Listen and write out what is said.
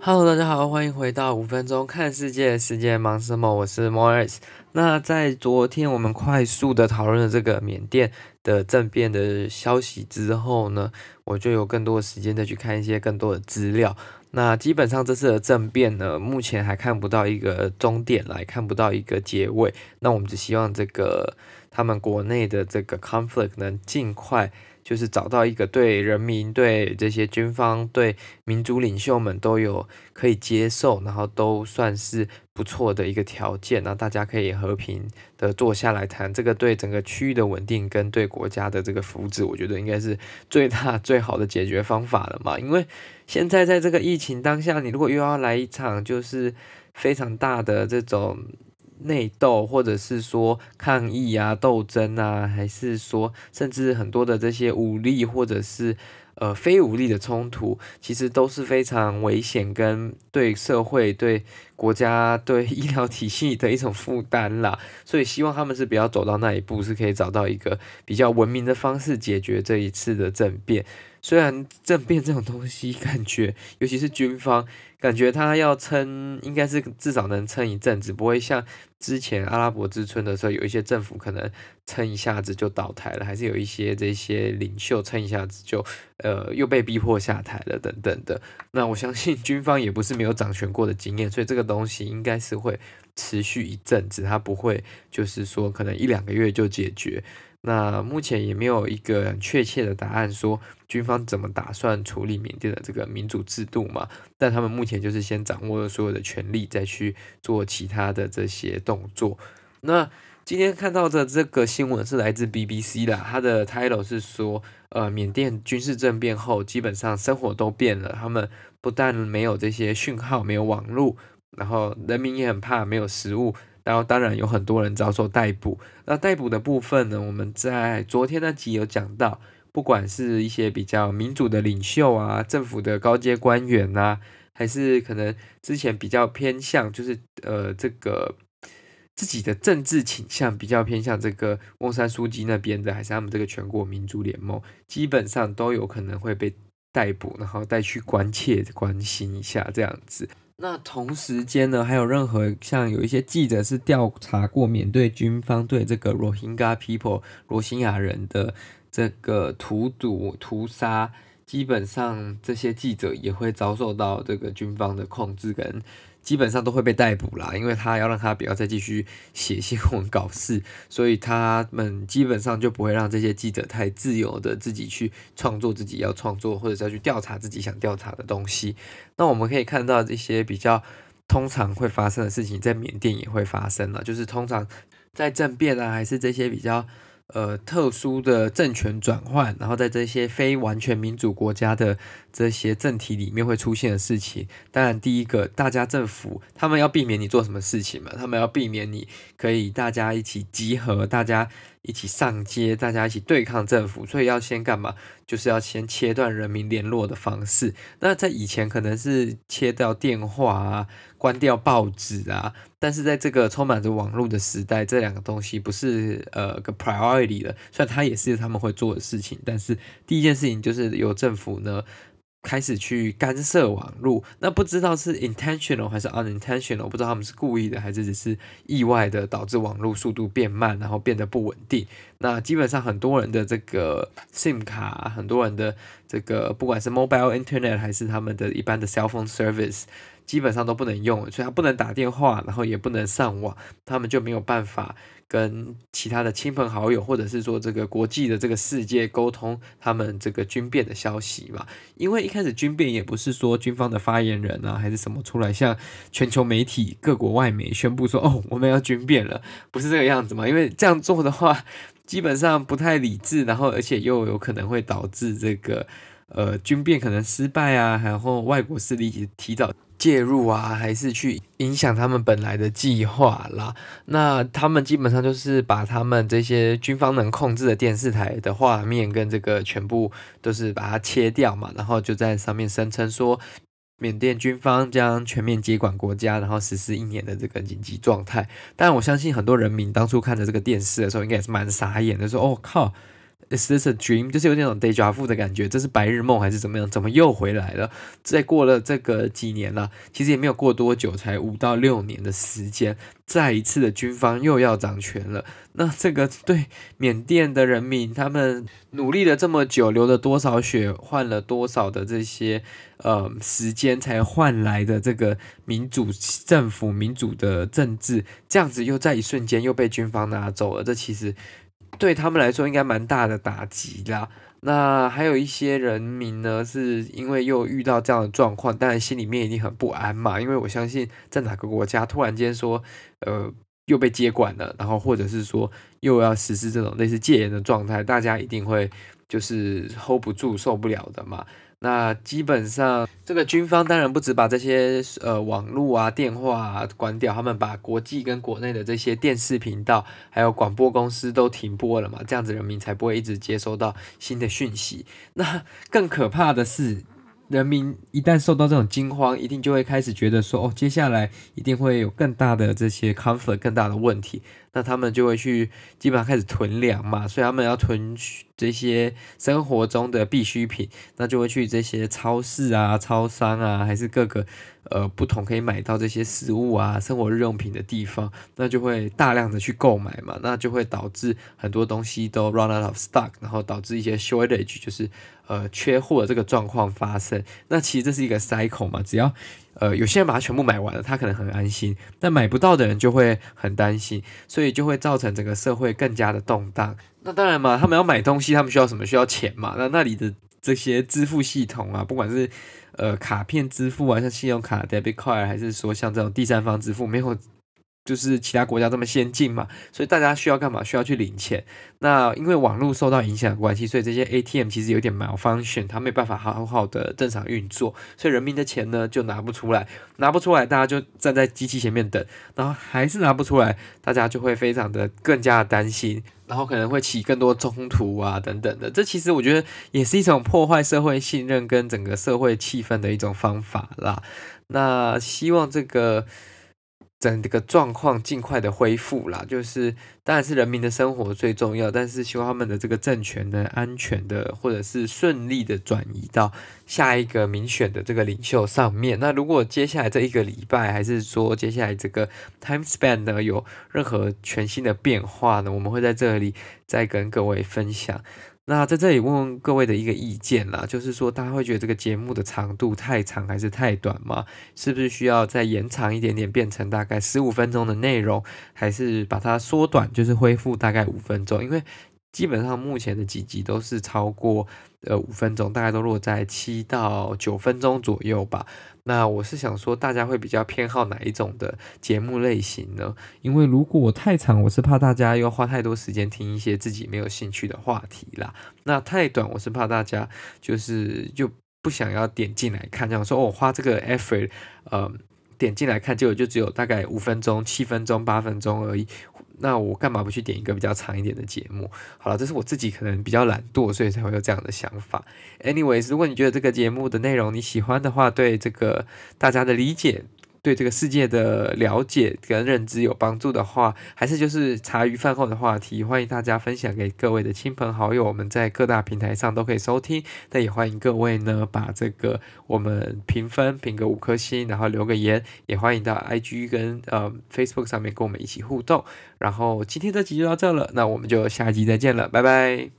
Hello，大家好，欢迎回到五分钟看世界，世界忙什么？我是 Morris。那在昨天我们快速的讨论了这个缅甸的政变的消息之后呢，我就有更多的时间再去看一些更多的资料。那基本上这次的政变呢，目前还看不到一个终点来，看不到一个结尾。那我们只希望这个他们国内的这个 conflict 能尽快。就是找到一个对人民、对这些军方、对民族领袖们都有可以接受，然后都算是不错的一个条件，然后大家可以和平的坐下来谈，这个对整个区域的稳定跟对国家的这个福祉，我觉得应该是最大 最好的解决方法了嘛。因为现在在这个疫情当下，你如果又要来一场就是非常大的这种。内斗，或者是说抗议啊、斗争啊，还是说甚至很多的这些武力，或者是呃非武力的冲突，其实都是非常危险，跟对社会、对国家、对医疗体系的一种负担啦。所以希望他们是不要走到那一步，是可以找到一个比较文明的方式解决这一次的政变。虽然政变这种东西，感觉尤其是军方，感觉他要撑，应该是至少能撑一阵子，不会像之前阿拉伯之春的时候，有一些政府可能撑一下子就倒台了，还是有一些这些领袖撑一下子就呃又被逼迫下台了等等的。那我相信军方也不是没有掌权过的经验，所以这个东西应该是会持续一阵子，它不会就是说可能一两个月就解决。那目前也没有一个确切的答案，说军方怎么打算处理缅甸的这个民主制度嘛？但他们目前就是先掌握了所有的权力，再去做其他的这些动作。那今天看到的这个新闻是来自 BBC 的，它的 title 是说，呃，缅甸军事政变后，基本上生活都变了。他们不但没有这些讯号，没有网络，然后人民也很怕没有食物。然后当然有很多人遭受逮捕。那逮捕的部分呢，我们在昨天那集有讲到，不管是一些比较民主的领袖啊，政府的高阶官员啊，还是可能之前比较偏向，就是呃这个自己的政治倾向比较偏向这个翁山苏姬那边的，还是他们这个全国民主联盟，基本上都有可能会被逮捕，然后带去关切关心一下这样子。那同时间呢，还有任何像有一些记者是调查过缅甸军方对这个罗兴亚 people 罗兴亚人的这个屠毒屠杀，基本上这些记者也会遭受到这个军方的控制跟。基本上都会被逮捕啦，因为他要让他不要再继续写 新闻搞事，所以他们基本上就不会让这些记者太自由的自己去创作自己要创作，或者是要去调查自己想调查的东西。那我们可以看到这些比较通常会发生的事情，在缅甸也会发生了，就是通常在政变啊，还是这些比较。呃，特殊的政权转换，然后在这些非完全民主国家的这些政体里面会出现的事情。当然，第一个，大家政府他们要避免你做什么事情嘛，他们要避免你可以大家一起集合，大家一起上街，大家一起对抗政府，所以要先干嘛？就是要先切断人民联络的方式。那在以前可能是切掉电话啊，关掉报纸啊。但是在这个充满着网络的时代，这两个东西不是呃个 priority 的，虽然它也是他们会做的事情，但是第一件事情就是由政府呢开始去干涉网络，那不知道是 intentional 还是 unintentional，不知道他们是故意的还是只是意外的导致网络速度变慢，然后变得不稳定。那基本上很多人的这个 SIM 卡，很多人的这个不管是 mobile internet 还是他们的一般的 cell phone service。基本上都不能用，所以他不能打电话，然后也不能上网，他们就没有办法跟其他的亲朋好友，或者是说这个国际的这个世界沟通他们这个军变的消息嘛。因为一开始军变也不是说军方的发言人啊，还是什么出来向全球媒体、各国外媒宣布说，哦，我们要军变了，不是这个样子嘛。因为这样做的话，基本上不太理智，然后而且又有可能会导致这个呃军变可能失败啊，然后外国势力提早。介入啊，还是去影响他们本来的计划啦？那他们基本上就是把他们这些军方能控制的电视台的画面跟这个全部都是把它切掉嘛，然后就在上面声称说，缅甸军方将全面接管国家，然后实施一年的这个紧急状态。但我相信很多人民当初看着这个电视的时候，应该也是蛮傻眼的，说：“哦靠！” Is this a dream？就是有那种 deja vu 的感觉，这是白日梦还是怎么样？怎么又回来了？再过了这个几年了，其实也没有过多久，才五到六年的时间，再一次的军方又要掌权了。那这个对缅甸的人民，他们努力了这么久，流了多少血，换了多少的这些呃时间，才换来的这个民主政府、民主的政治，这样子又在一瞬间又被军方拿走了。这其实。对他们来说应该蛮大的打击啦。那还有一些人民呢，是因为又遇到这样的状况，当然心里面一定很不安嘛。因为我相信，在哪个国家突然间说，呃，又被接管了，然后或者是说又要实施这种类似戒严的状态，大家一定会就是 hold 不住、受不了的嘛。那基本上，这个军方当然不止把这些呃网络啊、电话啊关掉，他们把国际跟国内的这些电视频道还有广播公司都停播了嘛，这样子人民才不会一直接收到新的讯息。那 更可怕的是，人民一旦受到这种惊慌，一定就会开始觉得说，哦，接下来一定会有更大的这些 conflict，更大的问题。那他们就会去基本上开始囤粮嘛，所以他们要囤这些生活中的必需品，那就会去这些超市啊、超商啊，还是各个呃不同可以买到这些食物啊、生活日用品的地方，那就会大量的去购买嘛，那就会导致很多东西都 run out of stock，然后导致一些 shortage，就是呃缺货的这个状况发生。那其实这是一个 cycle 嘛，只要呃，有些人把它全部买完了，他可能很安心，但买不到的人就会很担心，所以就会造成整个社会更加的动荡。那当然嘛，他们要买东西，他们需要什么？需要钱嘛。那那里的这些支付系统啊，不管是呃卡片支付啊，像信用卡 debit card，还是说像这种第三方支付，没有。就是其他国家这么先进嘛，所以大家需要干嘛？需要去领钱。那因为网络受到影响的关系，所以这些 ATM 其实有点 malfunction，它没办法好好的正常运作，所以人民的钱呢就拿不出来，拿不出来，大家就站在机器前面等，然后还是拿不出来，大家就会非常的更加的担心，然后可能会起更多冲突啊等等的。这其实我觉得也是一种破坏社会信任跟整个社会气氛的一种方法啦。那希望这个。整个状况尽快的恢复啦，就是当然是人民的生活最重要，但是希望他们的这个政权呢，安全的或者是顺利的转移到下一个民选的这个领袖上面。那如果接下来这一个礼拜，还是说接下来这个 time span 呢，有任何全新的变化呢，我们会在这里再跟各位分享。那在这里问问各位的一个意见啦，就是说大家会觉得这个节目的长度太长还是太短吗？是不是需要再延长一点点，变成大概十五分钟的内容，还是把它缩短，就是恢复大概五分钟？因为基本上目前的几集都是超过呃五分钟，大概都落在七到九分钟左右吧。那我是想说，大家会比较偏好哪一种的节目类型呢？因为如果太长，我是怕大家又花太多时间听一些自己没有兴趣的话题啦。那太短，我是怕大家就是就不想要点进来看，这样说哦，花这个 effort，呃，点进来看，结果就只有大概五分钟、七分钟、八分钟而已。那我干嘛不去点一个比较长一点的节目？好了，这是我自己可能比较懒惰，所以才会有这样的想法。Anyways，如果你觉得这个节目的内容你喜欢的话，对这个大家的理解。对这个世界的了解跟认知有帮助的话，还是就是茶余饭后的话题，欢迎大家分享给各位的亲朋好友。我们在各大平台上都可以收听。那也欢迎各位呢，把这个我们评分评个五颗星，然后留个言。也欢迎到 IG 跟呃 Facebook 上面跟我们一起互动。然后今天这集就到这了，那我们就下集再见了，拜拜。